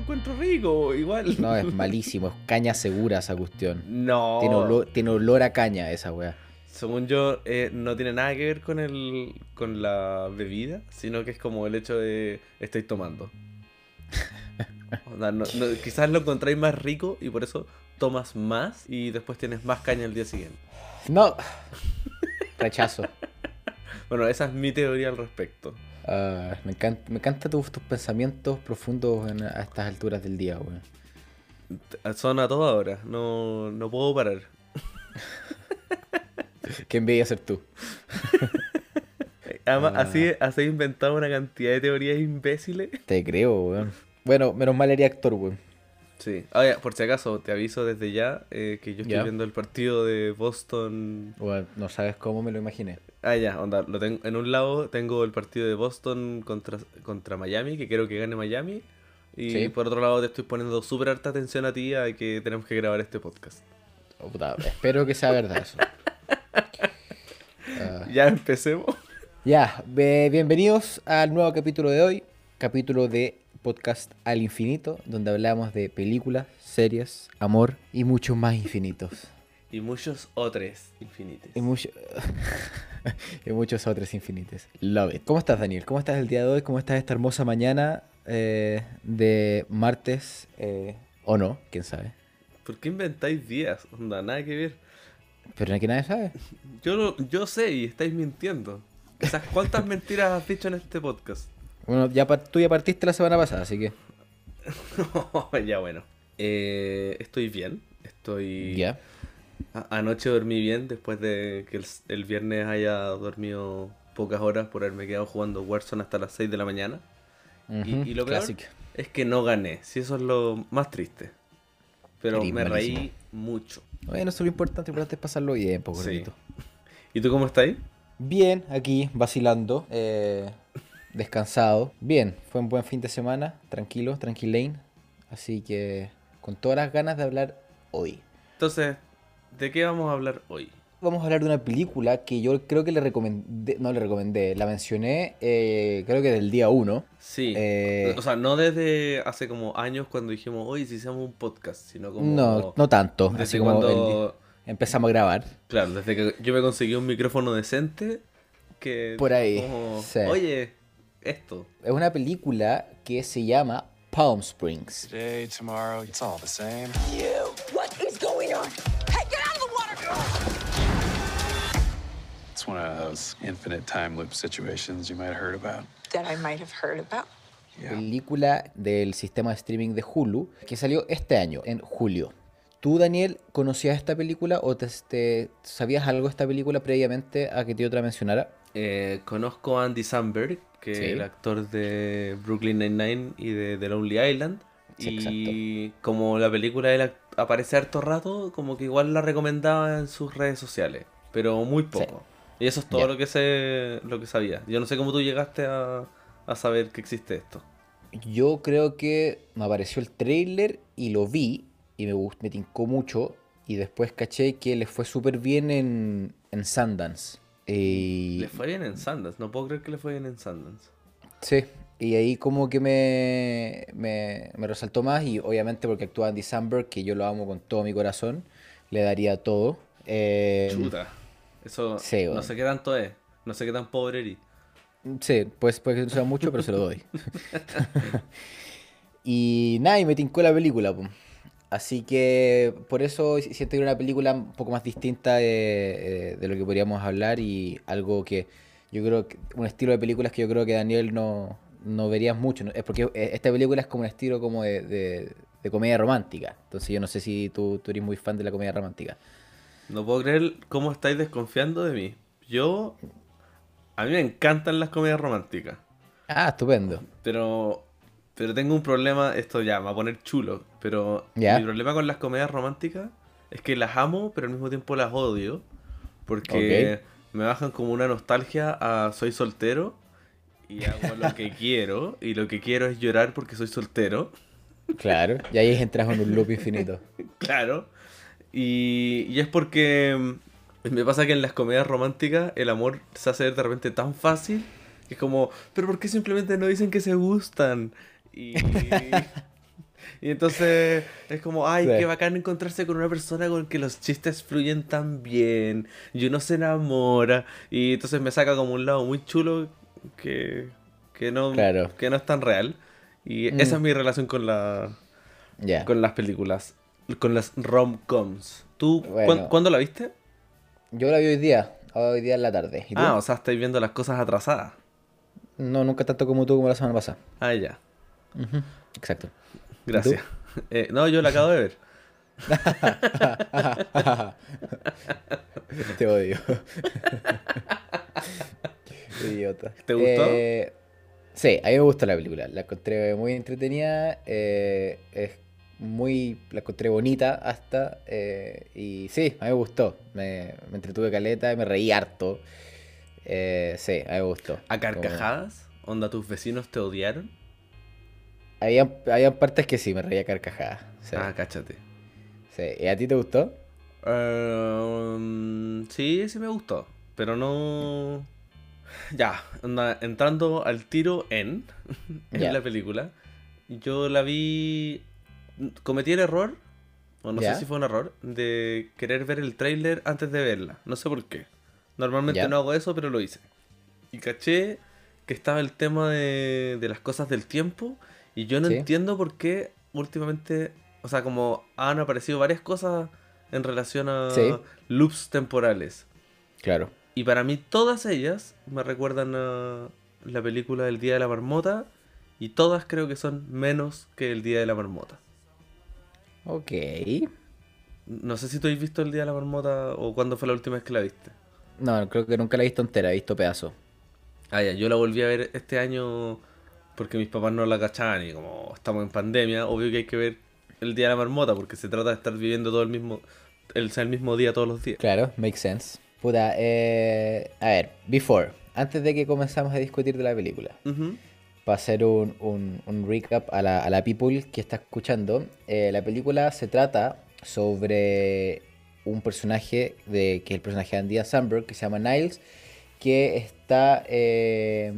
lo encuentro rico, igual. No, es malísimo, es caña segura esa cuestión. No. Tiene olor, tiene olor a caña esa weá. Según yo, eh, no tiene nada que ver con el con la bebida, sino que es como el hecho de estoy tomando. O sea, no- no- quizás lo encontráis más rico y por eso tomas más y después tienes más caña el día siguiente. No. Rechazo. Bueno, esa es mi teoría al respecto. Ah, me encanta, me encanta tus, tus pensamientos profundos en- a estas alturas del día, weón. Son a toda hora, no, no puedo parar. Qué envidia ser tú. Además, Ah. así, así he inventado una cantidad de teorías imbéciles. Te creo, weón. Bueno, menos mal eres actor, weón. Sí. Oye, por si acaso, te aviso desde ya eh, que yo estoy viendo el partido de Boston. Weón, no sabes cómo me lo imaginé. Ah, ya, onda. Lo tengo, en un lado tengo el partido de Boston contra, contra Miami, que quiero que gane Miami. Y Sí. por otro lado te estoy poniendo súper harta atención a ti a que tenemos que grabar este podcast. Oh, puta, espero que sea verdad eso. Ah, Ya empecemos. ya, bienvenidos al nuevo capítulo de hoy. Capítulo de podcast al infinito, donde hablamos de películas, series, amor y muchos más infinitos. Y muchos otros infinitos. Y, mucho- y muchos otros infinitos. Love it. ¿Cómo estás, Daniel? ¿Cómo estás el día de hoy? ¿Cómo estás esta hermosa mañana eh, de martes? eh, o no, quién sabe. ¿Por qué inventáis días? Onda, nada que ver. Pero aquí nadie sabe. Yo, lo- yo sé y estáis mintiendo. ¿cuántas mentiras has dicho en este podcast? Bueno, ya tú ya partiste la semana pasada, así que. ya bueno. Eh, estoy bien. Estoy. Ya. Anoche dormí bien después de que el, el viernes haya dormido pocas horas por haberme quedado jugando Warzone hasta las 6 de la mañana. Y- Ujú, y lo peor es que no gané. Si eso es lo más triste. Pero me reí mucho. Bueno, eso es lo importante, lo importante es pasarlo bien, poco Sí. ¿Y tú cómo estás ahí? Bien, aquí vacilando, eh, descansado. Bien, fue un buen fin de semana, tranquilo, tranquilane. Así que con todas las ganas de hablar hoy. Entonces, ¿de qué vamos a hablar hoy? Vamos a hablar de una película que yo creo que le recomendé, no le recomendé, la mencioné eh, creo que del día 1. Sí. Eh, O sea, no desde hace como años cuando dijimos, oye, si hacemos un podcast, sino como... no, no tanto, desde así como cuando... el- empezamos a grabar. Claro, desde que yo me conseguí un micrófono decente, que... Por ahí, como, sí. Oye, esto. Es una película que se llama Palm Springs. Today, tomorrow, it's all the same. What is going on? Hey, get out of the water! It's one of those infinite time loop situations you might have heard about. That I might have heard about. Yeah. película del sistema de streaming de Hulu que salió este año, en julio. ¿Tú, Daniel, conocías esta película o te, te- sabías algo de esta película previamente a que te la mencionara? Eh, conozco a Andy Samberg, que Sí. es el actor de Brooklyn Nine-Nine y de The Lonely Island. Sí, y como la película él aparece harto rato, como que igual la recomendaba en sus redes sociales, pero muy poco. Y eso es todo lo que sé, lo que sabía. Yo no sé cómo tú llegaste a, a saber que existe esto. Yo creo que me apareció el trailer y lo vi y me, me tincó mucho y después caché que le fue súper bien en, en Sundance. Y, Le fue bien en Sundance, no puedo creer que le fue bien en Sundance. Sí, y ahí como que me, me, me resaltó más y obviamente porque actúa Andy Samberg, que yo lo amo con todo mi corazón, le daría todo. Eh, Chuta. Eso sí, no sé qué tanto es. No sé qué tan pobre eres. sí, pues puede que no sea mucho, pero se lo doy. y nada, y me tincó la película. po. Así que por eso si- siento que era una película un poco más distinta de, eh, de lo que podríamos hablar y algo que yo creo que un estilo de películas que yo creo que Daniel no, no verías mucho. ¿no? Es porque eh, esta película es como un estilo como de, de- de comedia romántica. Entonces yo no sé si tú, tú eres muy fan de la comedia romántica. No puedo creer cómo estáis desconfiando de mí. Yo. A mí me encantan las comedias románticas. Ah, estupendo. Pero. Pero tengo un problema. Esto ya me va a poner chulo. Pero Ya. mi problema con las comedias románticas es que las amo, pero al mismo tiempo las odio. Porque me bajan como una nostalgia a soy soltero. Y hago lo que quiero. Y lo que quiero es llorar porque soy soltero. Claro. Y ahí entras en un loop infinito. Claro. Y, y es porque mm, me pasa que en las comedias románticas el amor se hace de repente tan fácil que es como, pero ¿por qué simplemente no dicen que se gustan? Y, Y entonces es como, ay, Sí. qué bacán encontrarse con una persona con que los chistes fluyen tan bien y uno se enamora. Y entonces me saca como un lado muy chulo que, que, no, Claro. que no es tan real. Y Mm. esa es mi relación con, la, con las películas, con las rom-coms. ¿Tú Bueno. cuán- cuándo la viste? Yo la vi hoy día, hoy día en la tarde. Ah, o sea, estáis viendo las cosas atrasadas. No, nunca tanto como tú como la semana pasada. Ah, ya. Exacto. Gracias. Eh, no, yo la acabo de ver. Te odio. Idiota. ¿Te gustó? Eh, sí, a mí me gustó la película. La encontré muy entretenida. eh, es muy. La encontré bonita hasta. eh, y sí, a mí me gustó. Me, me entretuve caleta, me reí harto. Eh, sí, a mí me gustó. ¿A Como- carcajadas? ¿Onda tus vecinos te odiaron? Habían, habían partes que sí, me reía carcajadas. Sí, Ah, cáchate. sí. ¿Y a ti te gustó? Ehm, sí, sí me gustó. Pero no. Ya, entrando al tiro en, en la película. Yo la vi. Cometí el error, o no sé si fue un error, de querer ver el tráiler antes de verla. No sé por qué. Normalmente no hago eso, pero lo hice. Y caché que estaba el tema de, de las cosas del tiempo. Y yo no Sí. entiendo por qué últimamente. O sea, como han aparecido varias cosas en relación a Sí. loops temporales. Claro. Y para mí todas ellas me recuerdan a la película del Día de la Marmota. Y todas creo que son menos que el Día de la Marmota. Ok. No sé si tú has visto el Día de la Marmota o cuándo fue la última vez que la viste. No, creo que nunca la he visto entera, he visto pedazos. Ah, ya, yo la volví a ver este año porque mis papás no la cachaban y como estamos en pandemia, obvio que hay que ver el Día de la Marmota porque se trata de estar viviendo todo el mismo, el, el mismo día todos los días. Claro, makes sense. Puta, eh, a ver, before, antes de que comenzamos a discutir de la película, para hacer un, un- un recap a la, a la people que está escuchando, eh, la película se trata sobre un personaje de, que es el personaje de Andy Samberg, que se llama Niles, que está, eh,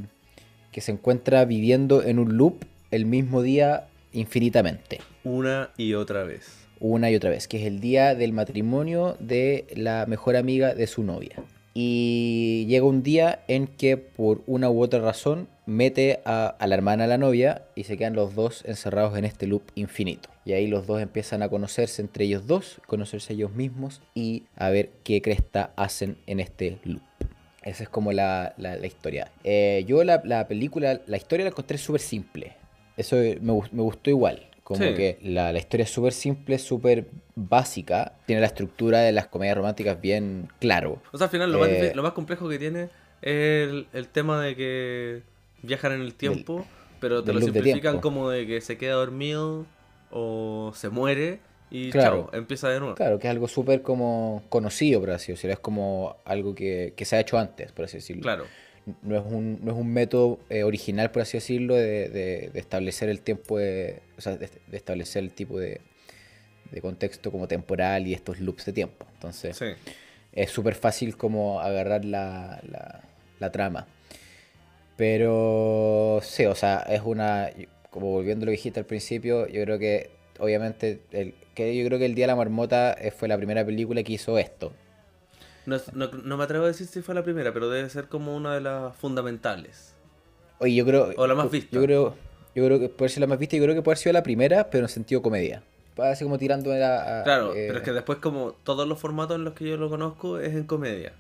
que se encuentra viviendo en un loop el mismo día infinitamente. Una y otra vez. una y otra vez, que es el día del matrimonio de la mejor amiga de su novia. Y llega un día en que por una u otra razón mete a, a la hermana a la novia y se quedan los dos encerrados en este loop infinito. Y ahí los dos empiezan a conocerse entre ellos dos, conocerse ellos mismos y a ver qué cresta hacen en este loop. Esa es como la, la- la historia. Eh, yo la, la película, la historia la encontré súper simple. Eso me, me gustó igual. Como Sí. que la, la historia es súper simple, súper básica. Tiene la estructura de las comedias románticas bien claro. O sea, al final lo, más, Eh, difí- lo más complejo que tiene es el, el tema de que viajan en el tiempo, pero te lo de simplifican tiempo. como de que se queda dormido o se muere y Claro. chao, empieza de nuevo. Claro, que es algo súper como conocido, por así decirlo. Es como algo que, que se ha hecho antes, por así decirlo. Claro. No es un, no es un método eh, original, por así decirlo, de, de- de establecer el tiempo, de, o sea, de, de establecer el tipo de, de contexto como temporal y estos loops de tiempo. Entonces, Sí. es súper fácil como agarrar la, la- la trama. Pero sí, o sea, es una. Como volviendo a lo que dijiste al principio, yo creo que, obviamente, el, que yo creo que El Día de la Marmota eh, fue la primera película que hizo esto. No, es- no- no me atrevo a decir si fue la primera, pero debe ser como una de las fundamentales. Oye, yo creo. O la más vista. Yo creo, yo creo que puede ser la más vista, yo creo que puede haber sido la primera, pero en sentido comedia. Así como tirando a la. a- Claro, eh, pero es que después como todos los formatos en los que yo lo conozco es en comedia.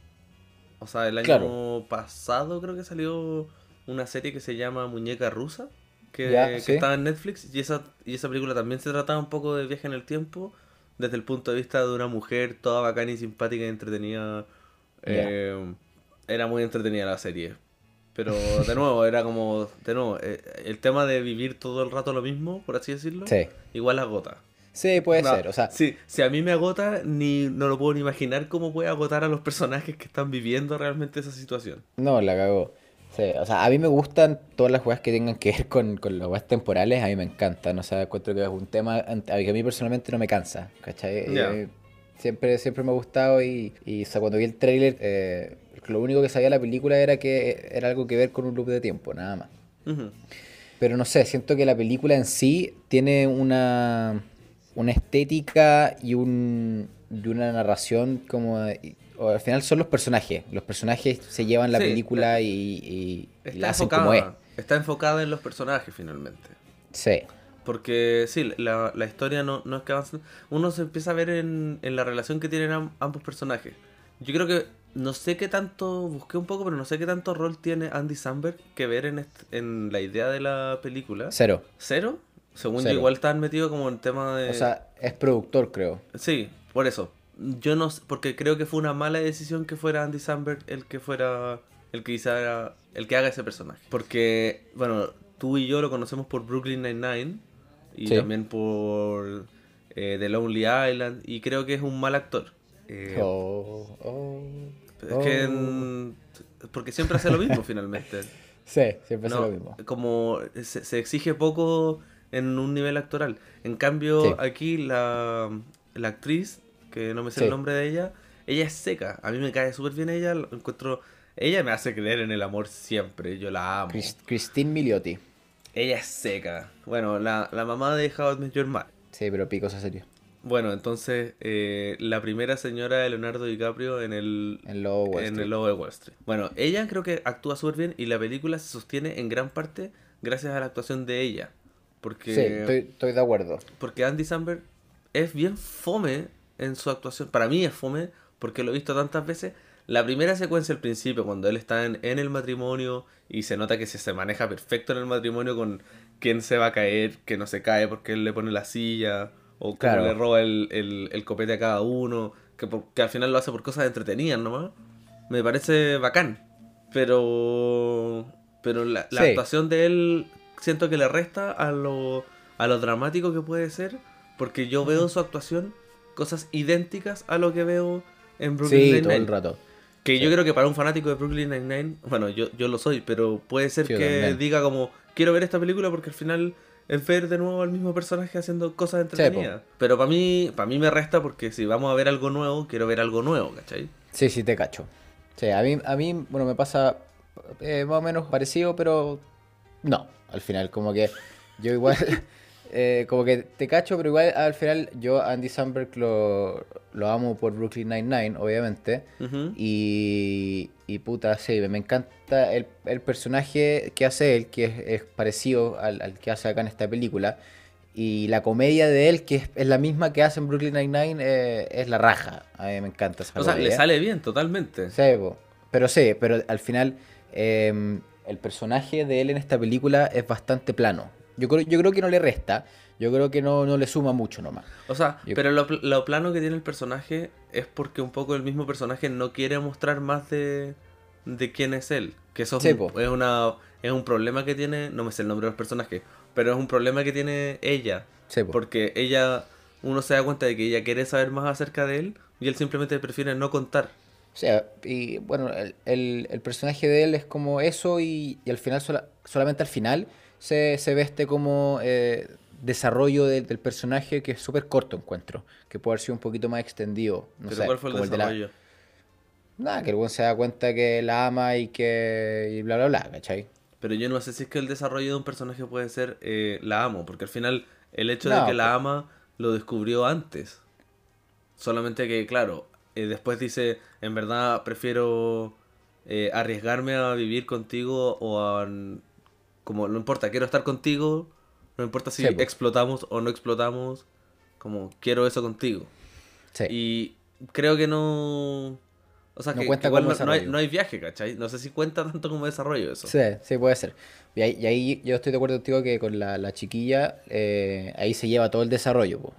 O sea, el año Claro. pasado creo que salió una serie que se llama Muñeca Rusa, que, sí. estaba en Netflix, y esa, y esa película también se trataba un poco de viaje en el tiempo, desde el punto de vista de una mujer toda bacana y simpática y entretenida. Eh, era muy entretenida la serie. Pero de nuevo, era como, de nuevo, eh, el tema de vivir todo el rato lo mismo, por así decirlo, Sí. igual agota. Sí, puede No, ser. O sea, si, si a mí me agota, ni no lo puedo ni imaginar cómo puede agotar a los personajes que están viviendo realmente esa situación. No, la cagó. Sí, o sea, a mí me gustan todas las juegas que tengan que ver con, con las juegas temporales, a mí me encantan. O sea, encuentro que es un tema que a mí personalmente no me cansa, ¿cachai? Mí siempre, siempre me ha gustado y, y o sea, cuando vi el tráiler, eh, lo único que sabía de la película era que era algo que ver con un loop de tiempo, nada más. Pero no sé, siento que la película en sí tiene una, una estética y, un, y una narración como... al final son los personajes. Los personajes se llevan la Sí, película y, y- y Está la hacen como es. enfocada, está enfocada en los personajes finalmente. Sí, Porque sí, la, la historia no, no es que avance. Uno se empieza a ver en, en la relación que tienen am- ambos personajes. Yo creo que no sé qué tanto, busqué un poco, pero no sé qué tanto rol tiene Andy Samberg que ver en, en la idea de la película. cero. ¿Cero? Según Cero. yo, igual estaban metidos como en tema de. O sea, es productor, creo. Sí, por eso. Yo no sé, porque creo que fue una mala decisión que fuera Andy Samberg el que fuera el que hiciera, el que haga ese personaje. Porque, bueno, tú y yo lo conocemos por Brooklyn Nine-Nine y Sí. también por eh, The Lonely Island y creo que es un mal actor. Eh, Oh, oh, es que oh. en- porque siempre hace lo mismo finalmente. Sí, siempre No, lo mismo. Como se, se exige poco en un nivel actoral. En cambio, Sí. aquí la, la actriz, que no me sé Sí. el nombre de ella, ella es seca. A mí me cae súper bien ella. encuentro. Ella me hace creer en el amor siempre. Yo la amo. Chris- Christine Miliotti. Ella es seca. Bueno, la, la mamá de How I Met Your Mother. Sí, pero pico esa serie. Bueno, entonces, eh, la primera señora de Leonardo DiCaprio en el, En Lobo Wall en el Lobo de Wall Street. Bueno, ella creo que actúa súper bien y la película se sostiene en gran parte gracias a la actuación de ella. Porque, Sí, estoy, estoy de acuerdo. porque Andy Samberg es bien fome en su actuación. Para mí es fome porque lo he visto tantas veces. La primera secuencia al principio, cuando él está en, en el matrimonio y se nota que se, se maneja perfecto en el matrimonio con quién se va a caer, que no se cae porque él le pone la silla, o cómo Claro. le roba el, el- el copete a cada uno, que, por- que al final lo hace por cosas entretenidas nomás. Me parece bacán. Pero. Pero la, la Sí. actuación de él siento que le resta a lo, a lo dramático que puede ser. Porque yo veo su actuación cosas idénticas a lo que veo en Brooklyn Sí, Nine-Nine. todo el rato. Que Sí. yo creo que para un fanático de Brooklyn Nine-Nine, bueno, yo, yo lo soy, pero puede ser Sí, que también. diga como, quiero ver esta película porque al final es ver de nuevo al mismo personaje haciendo cosas entretenidas. pero para mí, para mí me resta porque si vamos a ver algo nuevo, quiero ver algo nuevo, ¿cachai? Sí, sí, te cacho. Sí, a mí, a mí bueno, me pasa eh, más o menos parecido, pero no. Al final, como que yo igual, eh, como que te cacho, pero igual al final yo Andy Samberg lo, lo amo por Brooklyn Nine-Nine, obviamente. Y, y puta, sí, me encanta el, el personaje que hace él, que es, es parecido al, al que hace acá en esta película. Y la comedia de él, que es, es la misma que hace en Brooklyn Nine-Nine, eh, es la raja. A mí me encanta esa O sea, le sale bien, totalmente. Sí, po. pero sí, pero al final eh, el personaje de él en esta película es bastante plano. Yo creo, yo creo que no le resta, yo creo que no, no le suma mucho nomás. O sea, Yo- pero lo, lo plano que tiene el personaje es porque un poco el mismo personaje no quiere mostrar más de, de quién es él. Que eso es, Sí, un, po. es una, es un problema que tiene, no me sé el nombre del personaje, pero es un problema que tiene ella. Sí, po. Porque ella, uno se da cuenta de que ella quiere saber más acerca de él y él simplemente prefiere no contar. O sea, y bueno, el, el- el personaje de él es como eso y, y al final, sola- solamente al final, se, se ve este como eh, desarrollo de- del personaje que es súper corto, encuentro. Que puede haber sido un poquito más extendido. No pero sé, ¿cuál fue el como de la- desarrollo? Nada, que el buen se da cuenta que la ama y que... y bla, bla, bla, ¿cachai? Pero yo no sé si es que el desarrollo de un personaje puede ser eh, la amo, porque al final el hecho No, de que la pues. ama lo descubrió antes. Solamente que, claro, eh, después dice, en verdad prefiero eh, arriesgarme a vivir contigo o a... Como, no importa, quiero estar contigo, no importa si Sí, explotamos o no explotamos, como quiero eso contigo. Sí. Y creo que no... O sea, No que, cuenta que igual como no, no hay, no hay viaje, ¿cachai? No sé si cuenta tanto como desarrollo eso. Sí, sí, puede ser. Y ahí, y ahí yo estoy de acuerdo contigo que con la, la chiquilla, eh, ahí se lleva todo el desarrollo. po.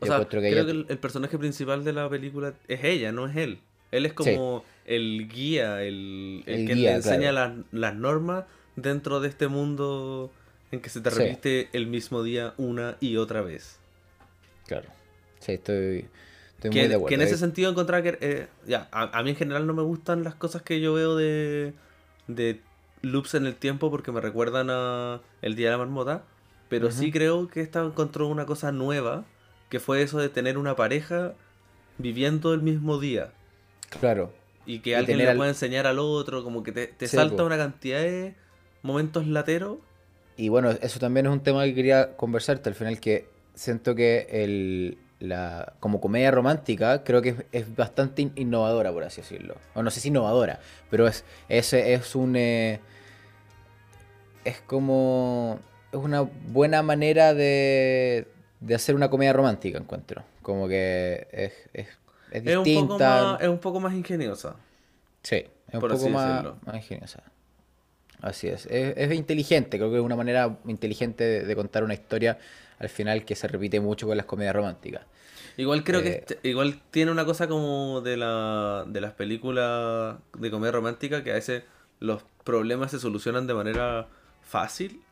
O Yo sea, que creo ella- que el, el personaje principal de la película es ella, no es él. Él es como el guía, el, el El que guía, le enseña claro. las, las normas dentro de este mundo en que se te Sí. repite el mismo día una y otra vez. Claro. Sí, estoy, estoy Que, muy de acuerdo. que en ese Ahí- sentido encontraba que... eh, ya, a, a mí en general no me gustan las cosas que yo veo de, de loops en el tiempo porque me recuerdan a El Día de la Marmota. Pero sí creo que esta encontró una cosa nueva, que fue eso de tener una pareja viviendo el mismo día. Claro. Y que Y alguien le al- pueda enseñar al otro, como que te, te Sí, salta po. una cantidad de momentos lateros. Y bueno, eso también es un tema que quería conversarte al final, que siento que el, la, como comedia romántica creo que es, es bastante in- innovadora, por así decirlo. O no sé si innovadora, pero es, es, es un... eh, es como... Es una buena manera de, de hacer una comedia romántica, encuentro. Como que es, es, es Es un, distinta. poco más, es un poco más ingeniosa. Sí, es un poco más, más ingeniosa. Así es. es. es inteligente, creo que es una manera inteligente de, de contar una historia al final que se repite mucho con las comedias románticas. Igual creo Eh, que este- igual tiene una cosa como de la de las películas de comedia romántica que a veces los problemas se solucionan de manera fácil.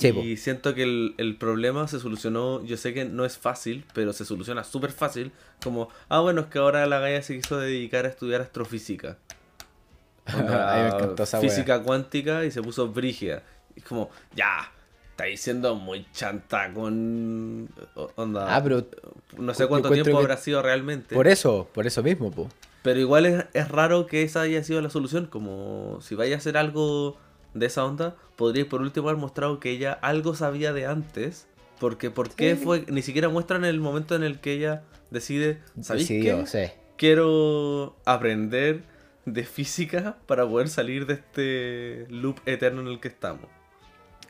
Y siento que el, el problema se solucionó, yo sé que no es fácil, pero se soluciona súper fácil. Como, ah, bueno, es que ahora la Gaia se quiso dedicar a estudiar astrofísica. Onda, A mí me encantó esa wea. física cuántica y se puso brígida. Y es como, ya, está diciendo muy chanta con... Onda, Ah, pero no sé cuánto tiempo que- habrá sido realmente. Por eso, por eso mismo, po. Pero igual es, es raro que esa haya sido la solución. Como si vaya a hacer algo de esa onda, podría por último haber mostrado que ella algo sabía de antes. Porque ¿por qué fue? Ni siquiera muestran el momento en el que ella decide, ¿sabéis Decidió, qué? sí. Quiero aprender de física para poder salir de este loop eterno en el que estamos.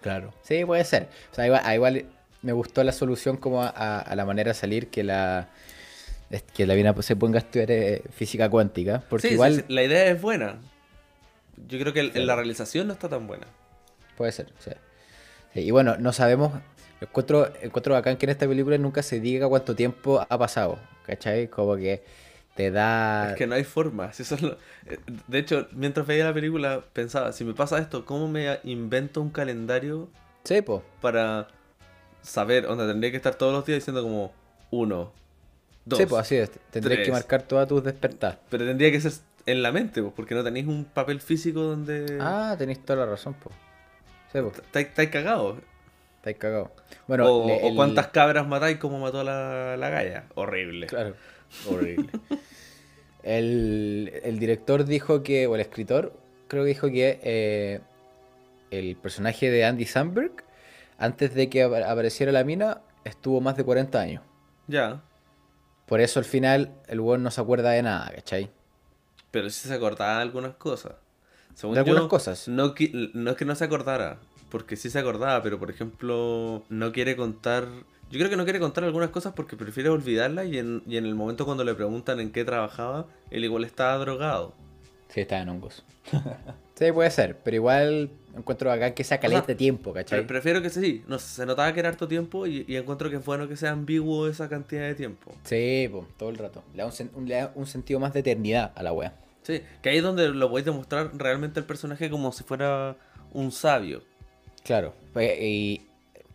Claro. Sí, puede ser. O sea, igual, a igual me gustó la solución como a, a- a la manera de salir que la que la se ponga a estudiar eh, física cuántica. Porque Sí, igual sí, sí, la idea es buena. Yo creo que el- la realización no está tan buena. Puede ser, sí. Sí, y bueno, no sabemos. Encuentro, encuentro bacán que en esta película nunca se diga cuánto tiempo ha pasado. ¿Cachai? Como que te da. Es que no hay forma. si lo- eh, De hecho, mientras veía la película, pensaba, si me pasa esto, ¿cómo me invento un calendario Sí, po. para saber? Onda, tendría que estar todos los días diciendo como uno, dos. Sí, pues así es. Tendrías que marcar todas tus despertar. Pero tendría que ser en la mente, pues, porque no tenéis un papel físico donde... Ah, tenéis toda la razón, po. Sí, po. Estáis cagados. Estáis cagados. Bueno, o, le- o el- cuántas cabras matáis como mató a la, la galla. Horrible. Claro, horrible. el, el director dijo que, o el escritor, creo que dijo que eh, el personaje de Andy Samberg, antes de que apa- apareciera la mina, estuvo más de 40 años. Ya. Por eso al final el weón no se acuerda de nada, ¿cachai? Pero sí se acordaba de algunas cosas. Según De algunas yo, cosas. No, no es que no se acordara, porque sí se acordaba, pero por ejemplo, no quiere contar. Yo creo que no quiere contar algunas cosas porque prefiere olvidarlas y en, y en el momento cuando le preguntan en qué trabajaba, él igual estaba drogado. Sí, estaba en hongos. sí, puede ser, pero igual encuentro acá que sea caleta de tiempo, ¿cachai? prefiero que sí, no, se notaba que era harto tiempo y, y encuentro que es bueno que sea ambiguo esa cantidad de tiempo. Sí, po, todo el rato. Le da un, un- le da un sentido más de eternidad a la wea. Sí, que ahí es donde lo podéis demostrar realmente el personaje como si fuera un sabio. Claro, pues, y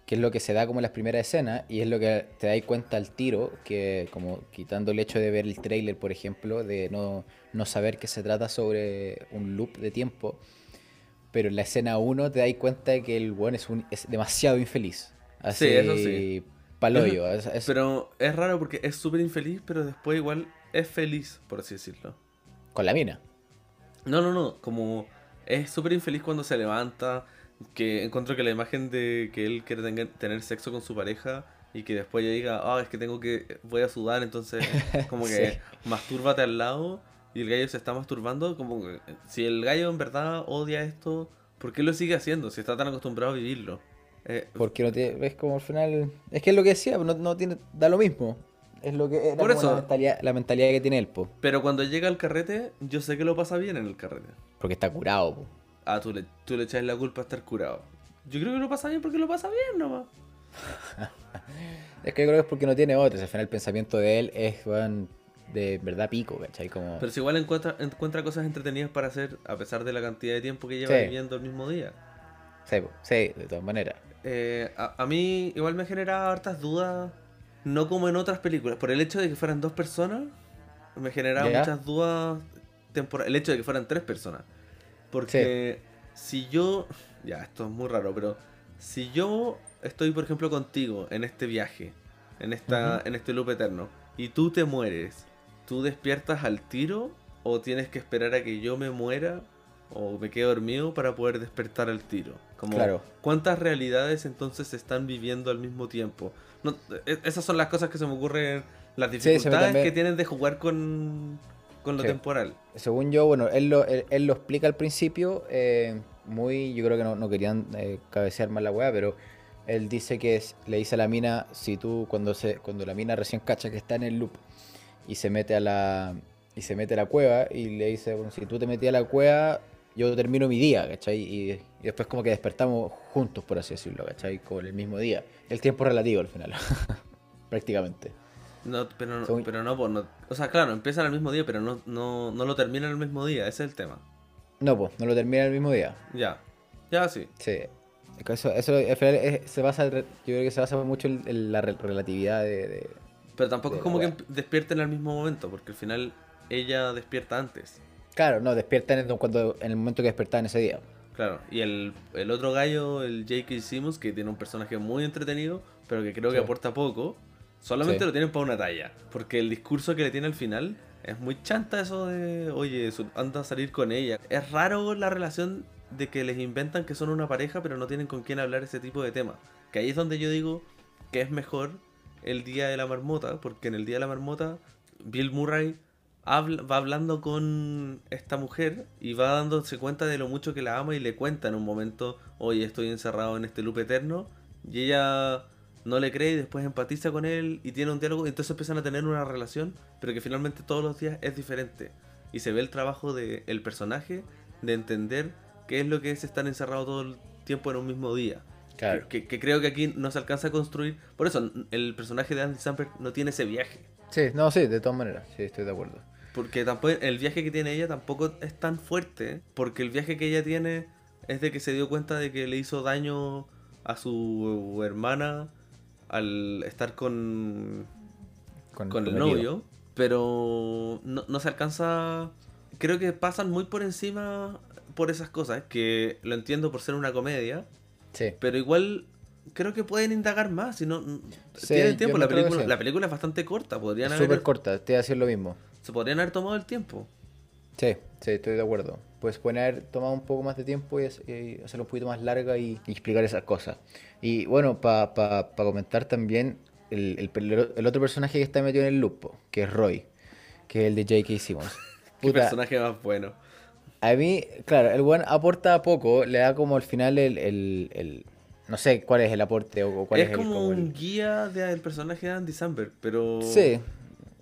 que es lo que se da como en las primeras escenas y es lo que te das cuenta al tiro, que como quitando el hecho de ver el trailer, por ejemplo, de no, no saber que se trata sobre un loop de tiempo, pero en la escena 1 te das cuenta de que el weón es, un, es demasiado infeliz. Así, Sí, eso sí. Paloyo. es- es- Pero es raro porque es súper infeliz, pero después igual es feliz, por así decirlo. Con la mina. No, no, no, como es súper infeliz cuando se levanta, que encuentro que la imagen de que él quiere tenga- tener sexo con su pareja y que después ella diga, ah, es que tengo que, voy a sudar, entonces como que Sí. mastúrbate al lado y el gallo se está masturbando, como que si el gallo en verdad odia esto, ¿por qué lo sigue haciendo si está tan acostumbrado a vivirlo? Eh, Porque no te, ves como al final. Es que es lo que decía, no, no tiene, da lo mismo. Es lo que era Por eso. La, mentalidad, la mentalidad que tiene él, po. pero cuando llega al carrete, yo sé que lo pasa bien en el carrete. Porque está curado, po. Ah, tú le, tú le echas la culpa a estar curado. Yo creo que lo pasa bien porque lo pasa bien nomás. Es que yo creo que es porque no tiene otros. Al final el pensamiento de él es de verdad pico, ¿cachai? Como... Pero si igual encuentra, encuentra cosas entretenidas para hacer a pesar de la cantidad de tiempo que lleva Sí. viviendo el mismo día. Sí, sí, de todas maneras. Eh, a, a mí igual me genera hartas dudas, no como en otras películas. Por el hecho de que fueran dos personas, me generaba muchas dudas. tempora- El hecho de que fueran tres personas. Porque si yo. Ya, esto es muy raro, pero si yo estoy, por ejemplo, contigo en este viaje, en, esta, en este loop eterno, y tú te mueres, ¿tú despiertas al tiro o tienes que esperar a que yo me muera o me quedo dormido para poder despertar al tiro. Como, Claro. ¿Cuántas realidades entonces se están viviendo al mismo tiempo? No, e- esas son las cosas que se me ocurren, las dificultades que tienen de jugar con, con lo Sí. temporal. Según yo, bueno, él lo, él, él lo explica al principio, eh, muy, yo creo que no, no querían eh, cabecear más la weá, pero él dice que es- le dice a la mina, si tú, cuando se, cuando la mina recién cacha que está en el loop y se mete a la, y se mete a la cueva y le dice, bueno, si tú te metías a la cueva, yo termino mi día, ¿cachai? Y, y después como que despertamos juntos, por así decirlo, ¿cachai? Con el mismo día. El tiempo relativo al final, prácticamente. No, pero, no- Según- pero no, pues, no- O sea, claro, empiezan al mismo día, pero no, no, no lo terminan al mismo día. Ese es el tema. No, pues, no lo termina el mismo día. Ya. Ya, sí. Sí. Eso, eso al final es- se basa, yo creo que se basa mucho en, en la re- relatividad de, de- Pero tampoco De es como que despierten al mismo momento, porque al final ella despierta antes. Claro, no, despiertan en, cuando, en el momento que despertaban ese día. Claro, y el, el otro gallo, el J.K. Simmons, que tiene un personaje muy entretenido, pero que creo que aporta poco, solamente Sí. lo tienen para una talla. Porque el discurso que le tiene al final es muy chanta eso de, oye, anda a salir con ella. Es raro la relación de que les inventan que son una pareja, pero no tienen con quién hablar ese tipo de temas. Que ahí es donde yo digo que es mejor el Día de la Marmota, porque en el Día de la Marmota Bill Murray habla- va hablando con esta mujer y va dándose cuenta de lo mucho que la ama y le cuenta en un momento, oye, estoy encerrado en este loop eterno, y ella no le cree y después empatiza con él y tiene un diálogo, y entonces empiezan a tener una relación, pero que finalmente todos los días es diferente. Y se ve el trabajo del personaje de entender qué es lo que es estar encerrado todo el tiempo en un mismo día. Claro. Que, que creo que aquí no se alcanza a construir. Por eso, el personaje de Andy Samberg no tiene ese viaje. Sí, no, sí, de todas maneras, sí, estoy de acuerdo. Porque tampoco el viaje que tiene ella tampoco es tan fuerte. Porque el viaje que ella tiene es de que se dio cuenta de que le hizo daño a su hermana al estar con, con el novio. Pero no, no se alcanza. Creo que pasan muy por encima por esas cosas. Que lo entiendo por ser una comedia. Sí, Pero igual creo que pueden indagar más. Si no, Sí, tienen tiempo. La película, la película es bastante corta. Podrían haber, súper corta, te voy a decir lo mismo. se podrían haber tomado el tiempo. Sí, sí, estoy de acuerdo. Pues pueden haber tomado un poco más de tiempo y, hac- y hacerlo un poquito más larga y, y explicar esas cosas. Y bueno, para comentar también el, el otro personaje que está metido en el loop, po, que es Roy, que es el de J.K. Simmons. Qué Puta, personaje más bueno. a mí, claro, el buen aporta poco, le da como al final el, el- no sé cuál es el aporte o cuál Es, es, el, como como el- un guía del personaje de Andy Samberg. Pero Sí,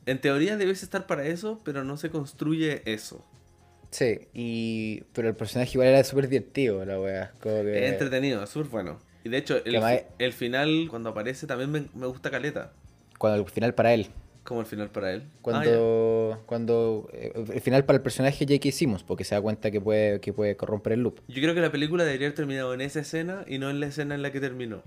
en teoría debes estar para eso, pero no se construye eso. Sí, y pero el personaje igual era súper divertido, la wea. Como que... Es entretenido, es súper bueno. Y de hecho, el, Que además- el final, cuando aparece, también me, me gusta Caleta. Cuando el final para él. Como el final para él. Ah, ya. Cuando, cuando eh, el final para el personaje J.K. Simmons, porque se da cuenta que puede, que puede corromper el loop. Yo creo que la película debería haber terminado en esa escena y no en la escena en la que terminó.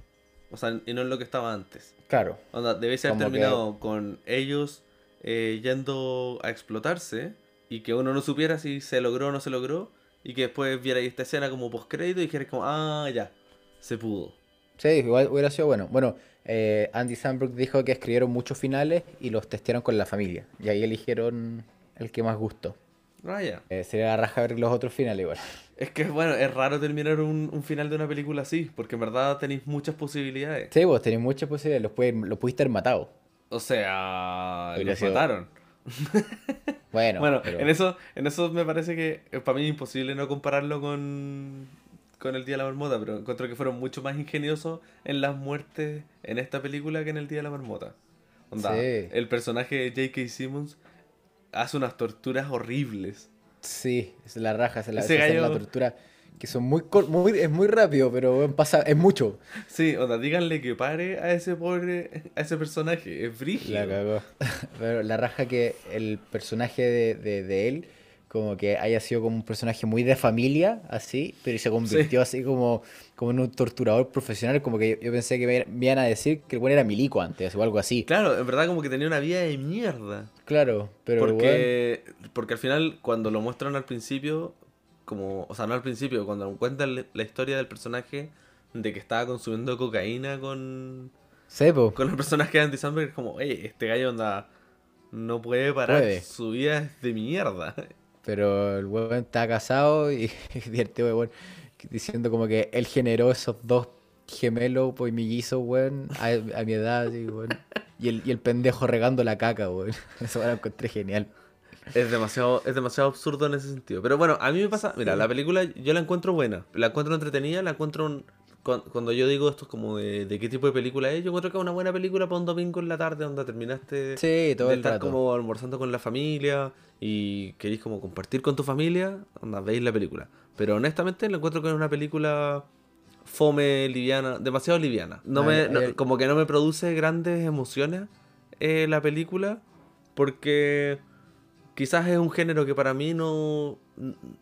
O sea, y no en lo que estaba antes. Claro, debiese haber Como que- terminado con ellos eh, yendo a explotarse y que uno no supiera si se logró o no se logró y que después viera esta escena como postcrédito y dijera como, ah, ya, se pudo. sí, igual hubiera sido bueno. Bueno, eh, Andy Samberg dijo que escribieron muchos finales y los testearon con la familia. Y ahí eligieron el que más gustó. Ah, ya. Eh, sería la raja ver los otros finales igual. Es que, bueno, es raro terminar un, un final de una película así, porque en verdad tenéis muchas posibilidades. Sí, vos tenés muchas posibilidades, los, puede- los pudiste haber matado. O sea, los mataron. Bueno, Bueno, pero- en eso en eso me parece que eh, para mí es imposible no compararlo con, con el Día de la Marmota, pero encuentro que fueron mucho más ingeniosos en las muertes en esta película que en el Día de la Marmota. Onda, Sí. el personaje de J.K. Simmons hace unas torturas horribles. Sí, es la raja, es la, Ese se hace la tortura. Que son muy, muy es muy rápido, pero pasa, es mucho. Sí, onda, díganle que pare a ese pobre, a ese personaje, es brígido. La cagó. Pero la raja que el personaje de, de, de él, como que haya sido como un personaje muy de familia, así, pero se convirtió así como, como en un torturador profesional. Como que yo, yo pensé que me, me iban a decir que el bueno era milico antes o algo así. Claro, en verdad como que tenía una vida de mierda. Claro, pero porque, porque al final, cuando lo muestran al principio, como, o sea, no al principio, cuando cuentan la historia del personaje de que estaba consumiendo cocaína con, Sí, po. con el personaje de Andy Samberg, es como, hey, este gallo onda, no puede parar, Puede. su vida es de mierda. Pero el weón está casado y divertido, weón, diciendo como que él generó esos dos gemelos, pues mellizos, weón, a, a mi edad, así, weón. Y el, y el pendejo regando la caca, weón. Eso me lo encontré genial. Es demasiado, es demasiado absurdo en ese sentido. Pero bueno, a mí me pasa. Mira, la película yo la encuentro buena. La encuentro entretenida, la encuentro. un- Cuando yo digo esto es como de, de qué tipo de película es, yo encuentro que es una buena película para un domingo en la tarde donde terminaste Sí, todo de el estar rato. como almorzando con la familia y queréis como compartir con tu familia, onda, veis la película. Pero honestamente la encuentro que es una película fome, liviana, demasiado liviana. No me, no- como que no me produce grandes emociones eh, la película porque quizás es un género que para mí no,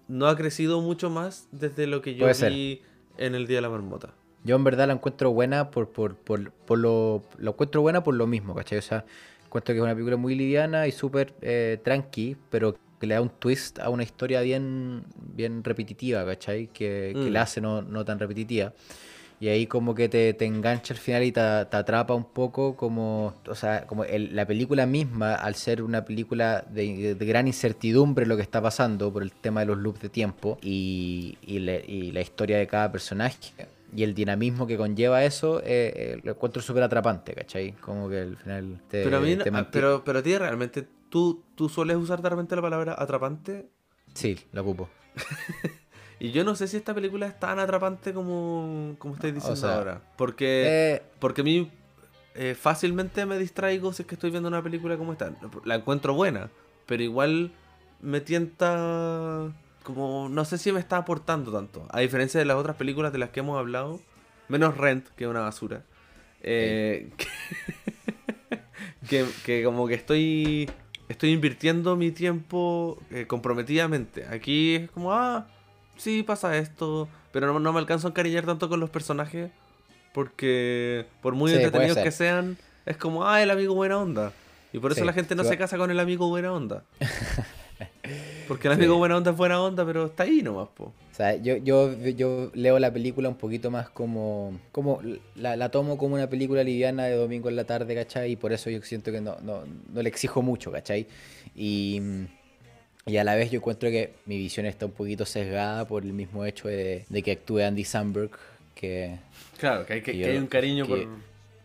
no ha crecido mucho más desde lo que yo Puede ser. vi en el Día de la Marmota. Yo en verdad la encuentro buena por, por, por, por lo, lo encuentro buena por lo mismo, ¿cachai? O sea, encuentro que es una película muy liviana y súper eh, tranqui, pero que le da un twist a una historia bien, bien repetitiva, ¿cachai? Que, que Mm. la hace no, no tan repetitiva. Y ahí como que te, te engancha al final y te, te atrapa un poco como, o sea, como el- la película misma, al ser una película de, de gran incertidumbre lo que está pasando por el tema de los loops de tiempo y, y le- y la historia de cada personaje y el dinamismo que conlleva eso, eh, eh, lo encuentro súper atrapante, ¿cachai? Como que al final te, pero a mí, te pero, pero a ti realmente, ¿tú, ¿tú sueles usar de repente la palabra atrapante? Sí, lo ocupo. Y yo no sé si esta película es tan atrapante como, como estáis diciendo sea, ahora. Porque, Eh, porque a mí eh, fácilmente me distraigo si es que estoy viendo una película como esta. La encuentro buena, pero igual me tienta como no sé si me está aportando tanto. A diferencia de las otras películas de las que hemos hablado, menos Rent, que es una basura. eh, que, que como que estoy estoy invirtiendo mi tiempo eh, comprometidamente. Aquí es como, ah, sí pasa esto, pero no, no me alcanzo a encariñar tanto con los personajes porque por muy Sí, entretenidos que sean, es como, ah, el amigo buena onda. Y por eso Sí, la gente no se casa con el amigo buena onda. Porque el Sí. amigo buena onda es buena onda, pero está ahí nomás, po. O sea, yo, yo, yo leo la película un poquito más como. como la, la tomo como una película liviana de domingo en la tarde, ¿cachai? Y por eso yo siento que no, no, no le exijo mucho, ¿cachai? Y, y a la vez yo encuentro que mi visión está un poquito sesgada por el mismo hecho de, de que actúe Andy Samberg, que, Claro, que hay, que, que que yo- hay un cariño por...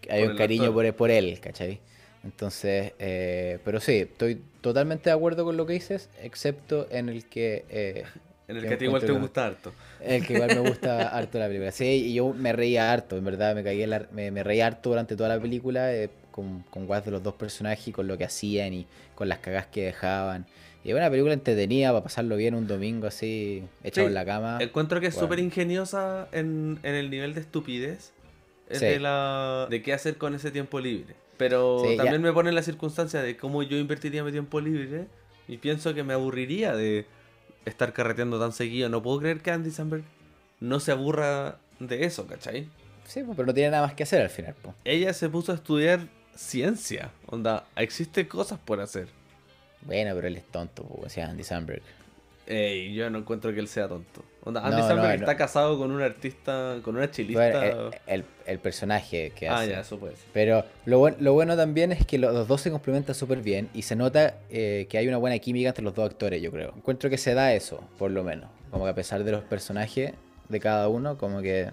hay por un cariño por, por él, ¿cachai? Entonces, eh, pero sí, estoy totalmente de acuerdo con lo que dices, excepto en el que... eh, En el que a ti igual te gusta harto. el que igual me gusta harto la película. Sí, y yo me reía harto, en verdad, me caí en la- me, me reía harto durante toda la película eh, con, con guas de los dos personajes y con lo que hacían y con las cagas que dejaban. Y es una película entretenida para pasarlo bien un domingo así, echado Sí, en la cama. Encuentro que es Bueno. súper ingeniosa en, en el nivel de estupidez es Sí. de, la, de qué hacer con ese tiempo libre. Pero Sí, ya. también me pone en la circunstancia de cómo yo invertiría mi tiempo libre y pienso que me aburriría de estar carreteando tan seguido. No puedo creer que Andy Samberg no se aburra de eso, ¿cachai? Sí, pues, pero no tiene nada más que hacer al final. Ella se puso a estudiar ciencia. Onda, existen cosas por hacer. Bueno, pero él es tonto, o sea, Andy Samberg. Ey, yo no encuentro que él sea tonto. Onda, Andy No, Samberg no, está no. casado con un artista, con una chilista. Bueno, el, el- el personaje que ah, hace. ya, eso puede ser. Pero lo, buen- lo bueno también es que lo- los dos se complementan súper bien y se nota eh, que hay una buena química entre los dos actores, yo creo. Encuentro que se da eso, por lo menos. Como que a pesar de los personajes de cada uno, como que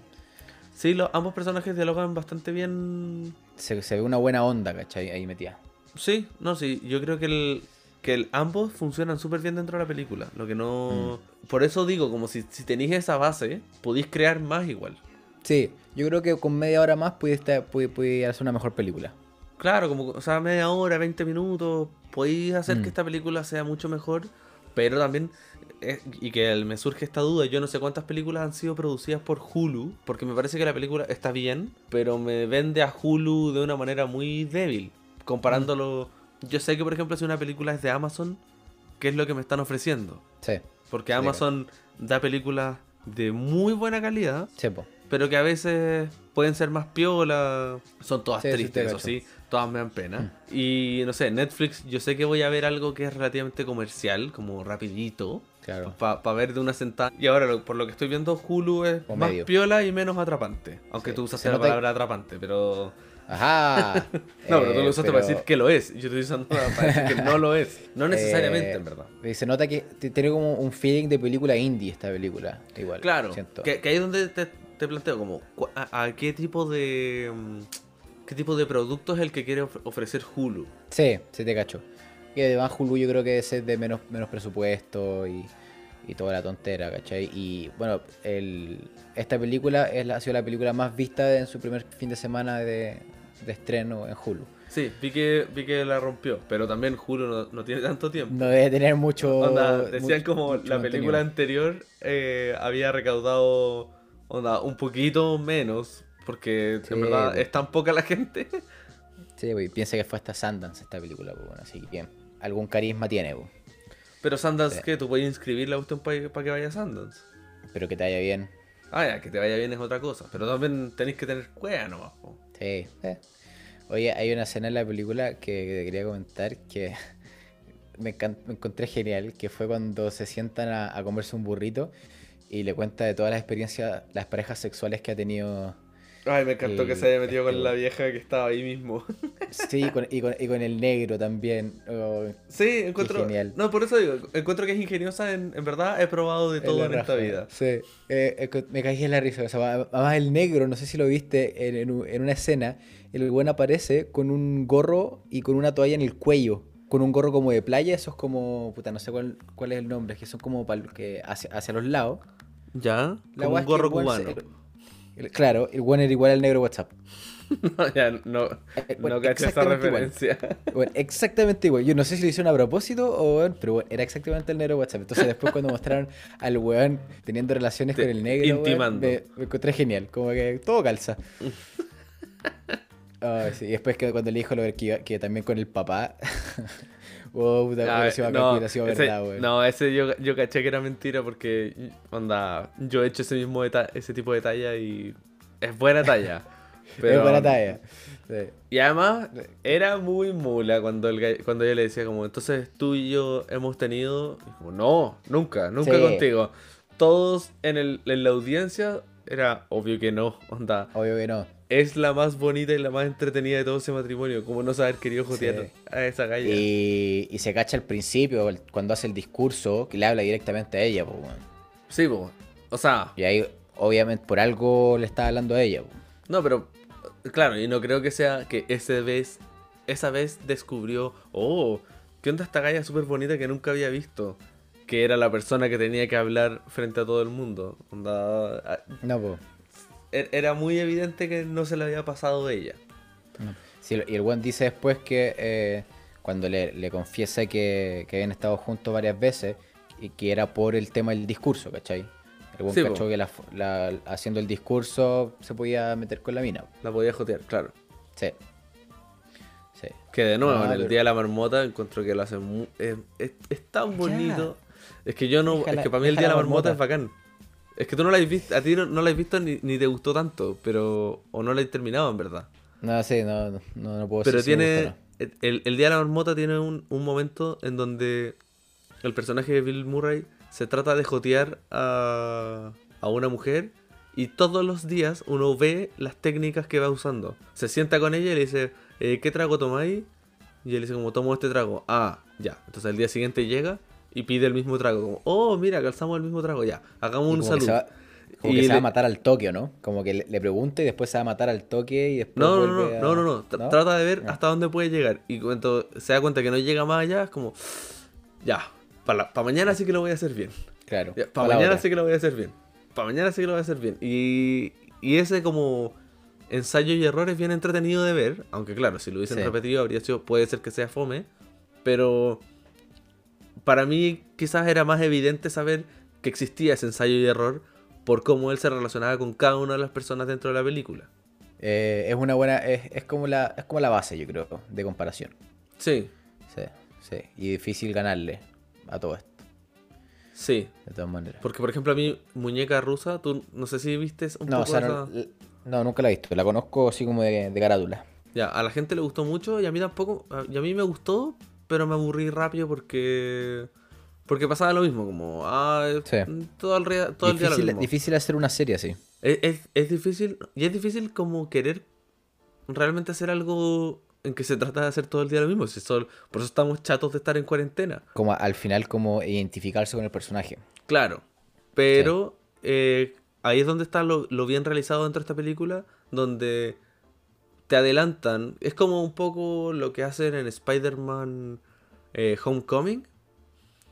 Sí, lo- ambos personajes dialogan bastante bien. se, se ve una buena onda, ¿cachai? Ahí metida. Sí, no, sí. Yo creo que el, que el, ambos funcionan súper bien dentro de la película. Lo que no. Por eso digo, como si, si tenéis esa base, podéis crear más igual. Sí, yo creo que con media hora más pudiste, hacer una mejor película. Claro, como, o sea, media hora, 20 minutos, podéis hacer Mm. que esta película sea mucho mejor, pero también, eh, y que el- me surge esta duda, yo no sé cuántas películas han sido producidas por Hulu, porque me parece que la película está bien, pero me vende a Hulu de una manera muy débil, comparándolo, yo sé que por ejemplo si una película es de Amazon, ¿qué es lo que me están ofreciendo? Sí, Porque Amazon da películas de muy buena calidad, sí, pero que a veces pueden ser más piola. Son todas Sí, tristes, te eso sí. Todas me dan pena. Y no sé, Netflix, yo sé que voy a ver algo que es relativamente comercial, como rapidito. Claro. Para ver de una sentada. Y ahora, lo- por lo que estoy viendo, Hulu es O más medio. piola y menos atrapante. Aunque Sí, tú usaste se la palabra atrapante, pero Ajá. No, pero tú Eh, lo usaste para decir que lo es. Yo estoy usando para decir que no lo es. No necesariamente, eh, en verdad. Se nota que tiene como un feeling de película indie esta película. Igual. Claro, siento. que, que ahí es donde te, te planteo como a, a qué tipo de mm, qué tipo de producto es el que quiere of- ofrecer Hulu. Sí, sí te cacho. Y además Hulu yo creo que es de menos, menos presupuesto y, y toda la tontera, ¿cachai? Y bueno, el, esta película es la- ha sido la película más vista en su primer fin de semana de, de estreno en Hulu. Sí, vi que vi que la rompió, pero también Hulu no, no tiene tanto tiempo. No debe tener mucho. Onda, decían mucho- como mucho la película contenido. anterior eh, había recaudado onda, un poquito menos, porque Sí, en verdad pues. es tan poca la gente. Sí, pues, piensa que fue hasta Sundance esta película, pues, bueno, así que algún carisma tiene, pues. Pero Sundance, Sí. ¿qué? ¿Tú puedes inscribir la cuestión para que vaya a Sundance? Pero que te vaya bien. Ah, ya, que te vaya bien es otra cosa. Pero también tenéis que tener cueva nomás. po. Sí. eh. Oye, hay una escena en la película que, te quería comentar que me, me encontré genial, que fue cuando se sientan a, a comerse un burrito y le cuenta de todas las experiencias, las parejas sexuales que ha tenido. Ay, me encantó El- que se haya metido con este- la vieja que estaba ahí mismo. Sí, con- y, con, y con el negro también. oh, Sí, encuentro. genial. No, por eso digo, encuentro que es ingeniosa. En, en verdad, he probado de todo en esta vida. Sí, eh, me caí en la risa. O sea, además el negro, no sé si lo viste en, en un- en una escena, el buen aparece con un gorro y con una toalla en el cuello. Con un gorro como de playa, esos como, puta, no sé cuál, cuál es el nombre, que son como pal- que hacia, hacia los lados. ¿Ya? La Como un es gorro cubano. se- el- claro, el buen era igual al negro WhatsApp. No, ya, no, Eh, bueno, no caché esa exactamente igual. referencia. Bueno, exactamente igual. Yo no sé si lo hicieron a propósito o bueno, pero bueno, era exactamente el negro WhatsApp. Entonces después cuando mostraron al weón teniendo relaciones Te- con el negro, weón, me, me encontré genial. Como que todo calza. Ay, sí, Y después que cuando le dijo lo que, iba- que también con el papá. Puta, Ah, bacán que no, sido ese, verdad, weón. no, ese yo, yo caché que era mentira porque, onda, yo he hecho ese mismo ese tipo de talla y es buena talla. Es buena talla. Sí. Y además, era muy mula cuando, el, cuando yo le decía como, entonces tú y yo hemos tenido... Y como, no, nunca, nunca Sí. contigo. Todos en, el, en la audiencia era obvio que no, onda. Obvio que no. Es la más bonita y la más entretenida de todo ese matrimonio. Como no saber querido jotear Sí. a esa galla. Y, y se cacha al principio, cuando hace el discurso, que le habla directamente a ella, pues, weón. Sí, po. O sea, Y ahí, obviamente, por algo le está hablando a ella, pues. No, pero claro, y no creo que sea que ese vez, esa vez descubrió, oh, ¿qué onda esta galla súper bonita que nunca había visto? Que era la persona que tenía que hablar frente a todo el mundo. Onda, a- No, pues. Er- era muy evidente que no se le había pasado de ella. Sí, y el buen dice después que eh, cuando le, le confiesa que, que habían estado juntos varias veces y que era por el tema del discurso, ¿cachai? El buen Sí, po. cachó que la- la- haciendo el discurso se podía meter con la mina. La podía jotear, claro. Sí. Sí. Que de nuevo, Ah, en el pero- Día de la Marmota encuentro que lo hace mu- es, es- es tan bonito. Es que yo no, Deja es que para mí el Día de la la Marmota, es bacán. Es que tú no la has visto, a ti no, no la has visto ni, ni te gustó tanto, pero o no la has terminado en verdad. No, sí, no, no, no puedo Pero si tiene. El, el Día de la Marmota tiene un, un momento en donde el personaje de Bill Murray se trata de jotear a, a una mujer y todos los días uno ve las técnicas que va usando. Se sienta con ella y le dice, eh, ¿qué trago tomáis? Y él dice como, tomo este trago. Ah, ya. Entonces al día siguiente llega y pide el mismo trago. Como, oh, mira, calzamos el mismo trago. Ya, hagamos un como que salud. se va, como Y que se va a matar al toque, ¿o ¿no? Como que le, le pregunta y después se va a matar al toque y después No, no, no, a- no, no, no. Tra- ¿no? Trata de ver Ah. hasta dónde puede llegar. Y cuando se da cuenta que no llega más allá, es como, ya, para mañana sí que lo voy a hacer bien. Claro. Para mañana sí que lo voy a hacer bien. Para mañana sí que lo voy a hacer bien. Y, y ese como ensayo y error es bien entretenido de ver. Aunque claro, si lo hubiesen Sí. repetido habría sido, puede ser que sea fome. Pero para mí quizás era más evidente saber que existía ese ensayo y error por cómo él se relacionaba con cada una de las personas dentro de la película. Eh, es una buena, es, es como la, es como la base, yo creo, de comparación. Sí, Sí, sí. Y difícil ganarle a todo esto, sí. de todas maneras. Porque, por ejemplo, a mí, Muñeca Rusa, tú no sé si viste un No, o poco sea, esa- no, nunca la he visto. La conozco así como de, de carátula. Ya, a la gente le gustó mucho y a mí tampoco. Y a mí me gustó, pero me aburrí rápido porque. Porque pasaba lo mismo, como. Ah, Sí. todo el, rea- todo el día lo mismo. difícil hacer una serie así. Es, es- es difícil. Y es difícil como querer realmente hacer algo en que se trata de hacer todo el día lo mismo. Si sol- por eso estamos chatos de estar en cuarentena. Como al final, como identificarse con el personaje. Claro. Pero eh, ahí es donde está lo, lo bien realizado dentro de esta película, donde te adelantan. Es como un poco lo que hacen en Spider-Man eh, Homecoming,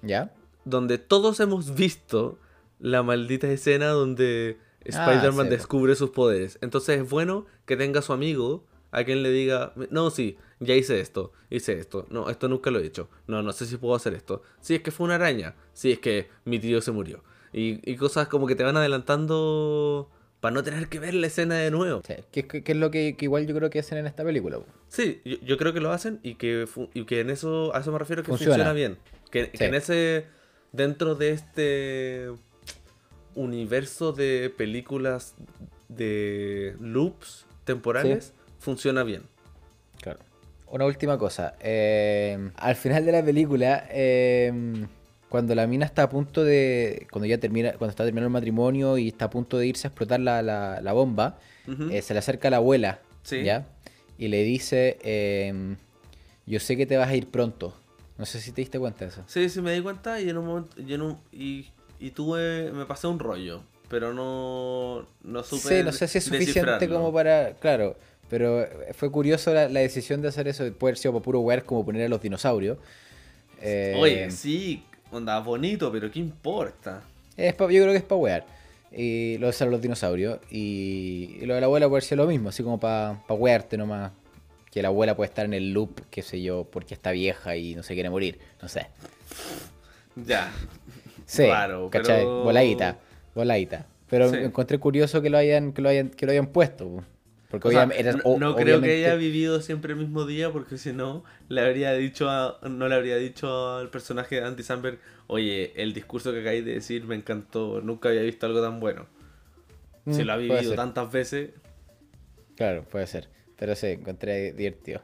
¿Ya? donde todos hemos visto la maldita escena donde Ah, Spider-Man sí, descubre sus poderes. Entonces es bueno que tenga a su amigo a quien le diga, no, sí, ya hice esto, hice esto, no, esto nunca lo he hecho, no, no sé si puedo hacer esto, si es que fue una araña, si es que mi tío se murió. Y, y cosas como que te van adelantando para no tener que ver la escena de nuevo. Sí, que, que- que es lo que, que igual yo creo que hacen en esta película. Sí, yo, yo creo que lo hacen y que, y que en eso, a eso me refiero que Funciona. funciona, bien. Que, en ese, dentro de este universo de películas de loops temporales, funciona bien. Claro. Una última cosa. eh, al final de la película, eh, cuando la mina está a punto de. Cuando ya termina. Cuando está terminando el matrimonio y está a punto de irse a explotar la, la- la bomba, eh, se le acerca la abuela. Sí. ¿Ya? Y le dice. eh, yo sé que te vas a ir pronto. No sé si te diste cuenta de eso. Sí, sí me di cuenta y en un momento, y, en un- y, y tuve, me pasé un rollo, pero no, no supe Sí, no sé si es suficiente como para. Claro, pero fue curioso la, la decisión de hacer eso. Puede haber sido para puro wear como poner a los dinosaurios. Eh, Oye, sí, onda bonito, pero ¿qué importa? es pa- yo creo que es para wear. Y lo de los dinosaurios. Y, y lo de la abuela puede ser lo mismo, así como para pa wearte nomás. Que la abuela puede estar en el loop, qué sé yo, porque está vieja y no se quiere morir. No sé. Ya. Sí, Claro, ¿cachai? pero- Voladita, voladita. Pero Sí. encontré curioso que lo hayan, que lo hayan, que lo hayan puesto. Po. Porque O sea, obviamente era- no, o- no creo que haya vivido siempre el mismo día porque si no le habría dicho a- no le habría dicho al personaje de Andy Samberg oye el discurso que acabáis de decir me encantó nunca había visto algo tan bueno si Mm, lo ha vivido tantas veces Claro, puede ser. Pero sí, encontré divertido.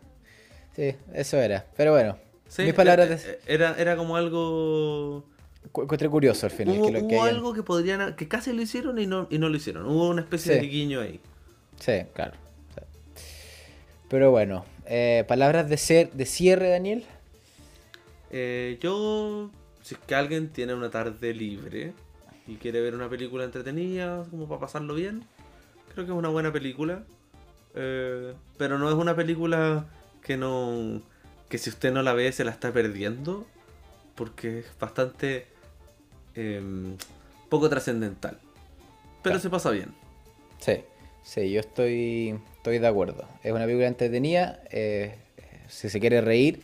Sí, eso era. Pero bueno, sí, mis palabras eh, de- era era como algo encontré curioso al final. hubo, que lo, que hubo hayan- algo que podrían que casi lo hicieron y no y no lo hicieron hubo una especie Sí. de guiño ahí Sí, claro. sí. Pero bueno, eh, palabras de ser de cierre, Daniel. Eh, yo, si es que alguien tiene una tarde libre y quiere ver una película entretenida, como para pasarlo bien, creo que es una buena película. Eh, pero no es una película que no. que si usted no la ve se la está perdiendo, porque es bastante. em, poco trascendental. Pero Claro. se pasa bien. Sí, sí, yo estoy, estoy de acuerdo. Es una película entretenida. eh, si se quiere reír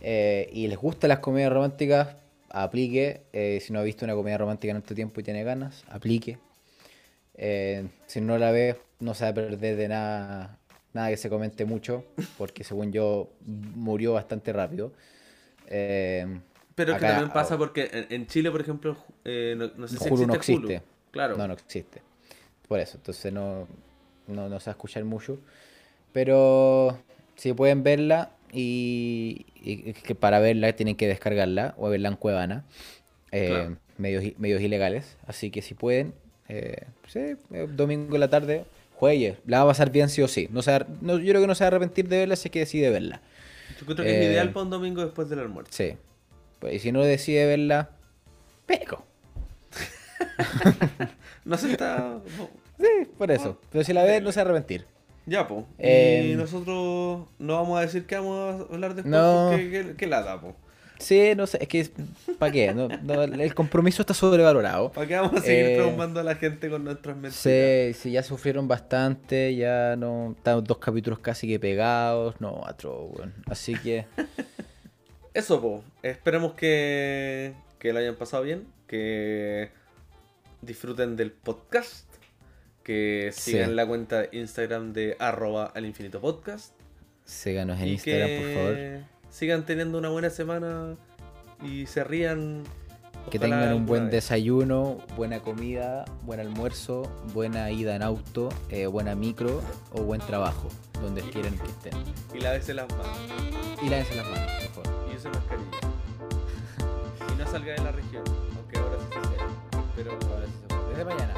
eh, y les gustan las comedias románticas, aplique. Eh, si no ha visto una comedia romántica en este tiempo y tiene ganas, aplique. Eh, si no la ve, no se va a perder de nada, nada que se comente mucho, porque según yo murió bastante rápido. Pero es que también pasa porque en, Chile, por ejemplo, eh, no, no sé si Hulu no existe existe. Hulu. Claro. No, no existe. Por eso, entonces no, no, no se va a escuchar mucho. Pero si pueden verla y, y es que para verla tienen que descargarla o verla en Cuevana. eh, Claro. medios, medios ilegales. Así que si pueden, eh, sí, eh, domingo en la tarde, juegue. La va a pasar bien sí o sí. No se va no, yo creo que no se va a arrepentir de verla si es que decide verla. Yo creo que es Eh, ideal para un domingo después del almuerzo. Sí. Pues, y si no decide verla, peco. No se está. Sí, por eso. Pero si la ve, no se va a arrepentir. Ya, po. y Eh, nosotros no vamos a decir qué vamos a hablar después No. porque qué, qué lata, po. Sí, no sé, es que, ¿para qué? No, no, el compromiso está sobrevalorado. ¿Para qué vamos a seguir Eh, traumando a la gente con nuestras mentiras? Sí, sí, ya sufrieron bastante, ya no, están dos capítulos casi que pegados, no, otro, weón. Así que, Eso, po. Esperemos que, que lo hayan pasado bien, que disfruten del podcast, que Sí. sigan la cuenta de Instagram de arroba al infinito podcast. síganos en y Instagram, que por favor. sigan teniendo una buena semana y se rían. Que tengan un buen vez. desayuno, buena comida, buen almuerzo, buena ida en auto, eh, buena micro o buen trabajo, donde quieran que estén. Y lávese las manos. Y lávense las manos, por favor. Y use mascarilla. y no salga de la región, aunque ahora sí se sea. Pero Desde mañana.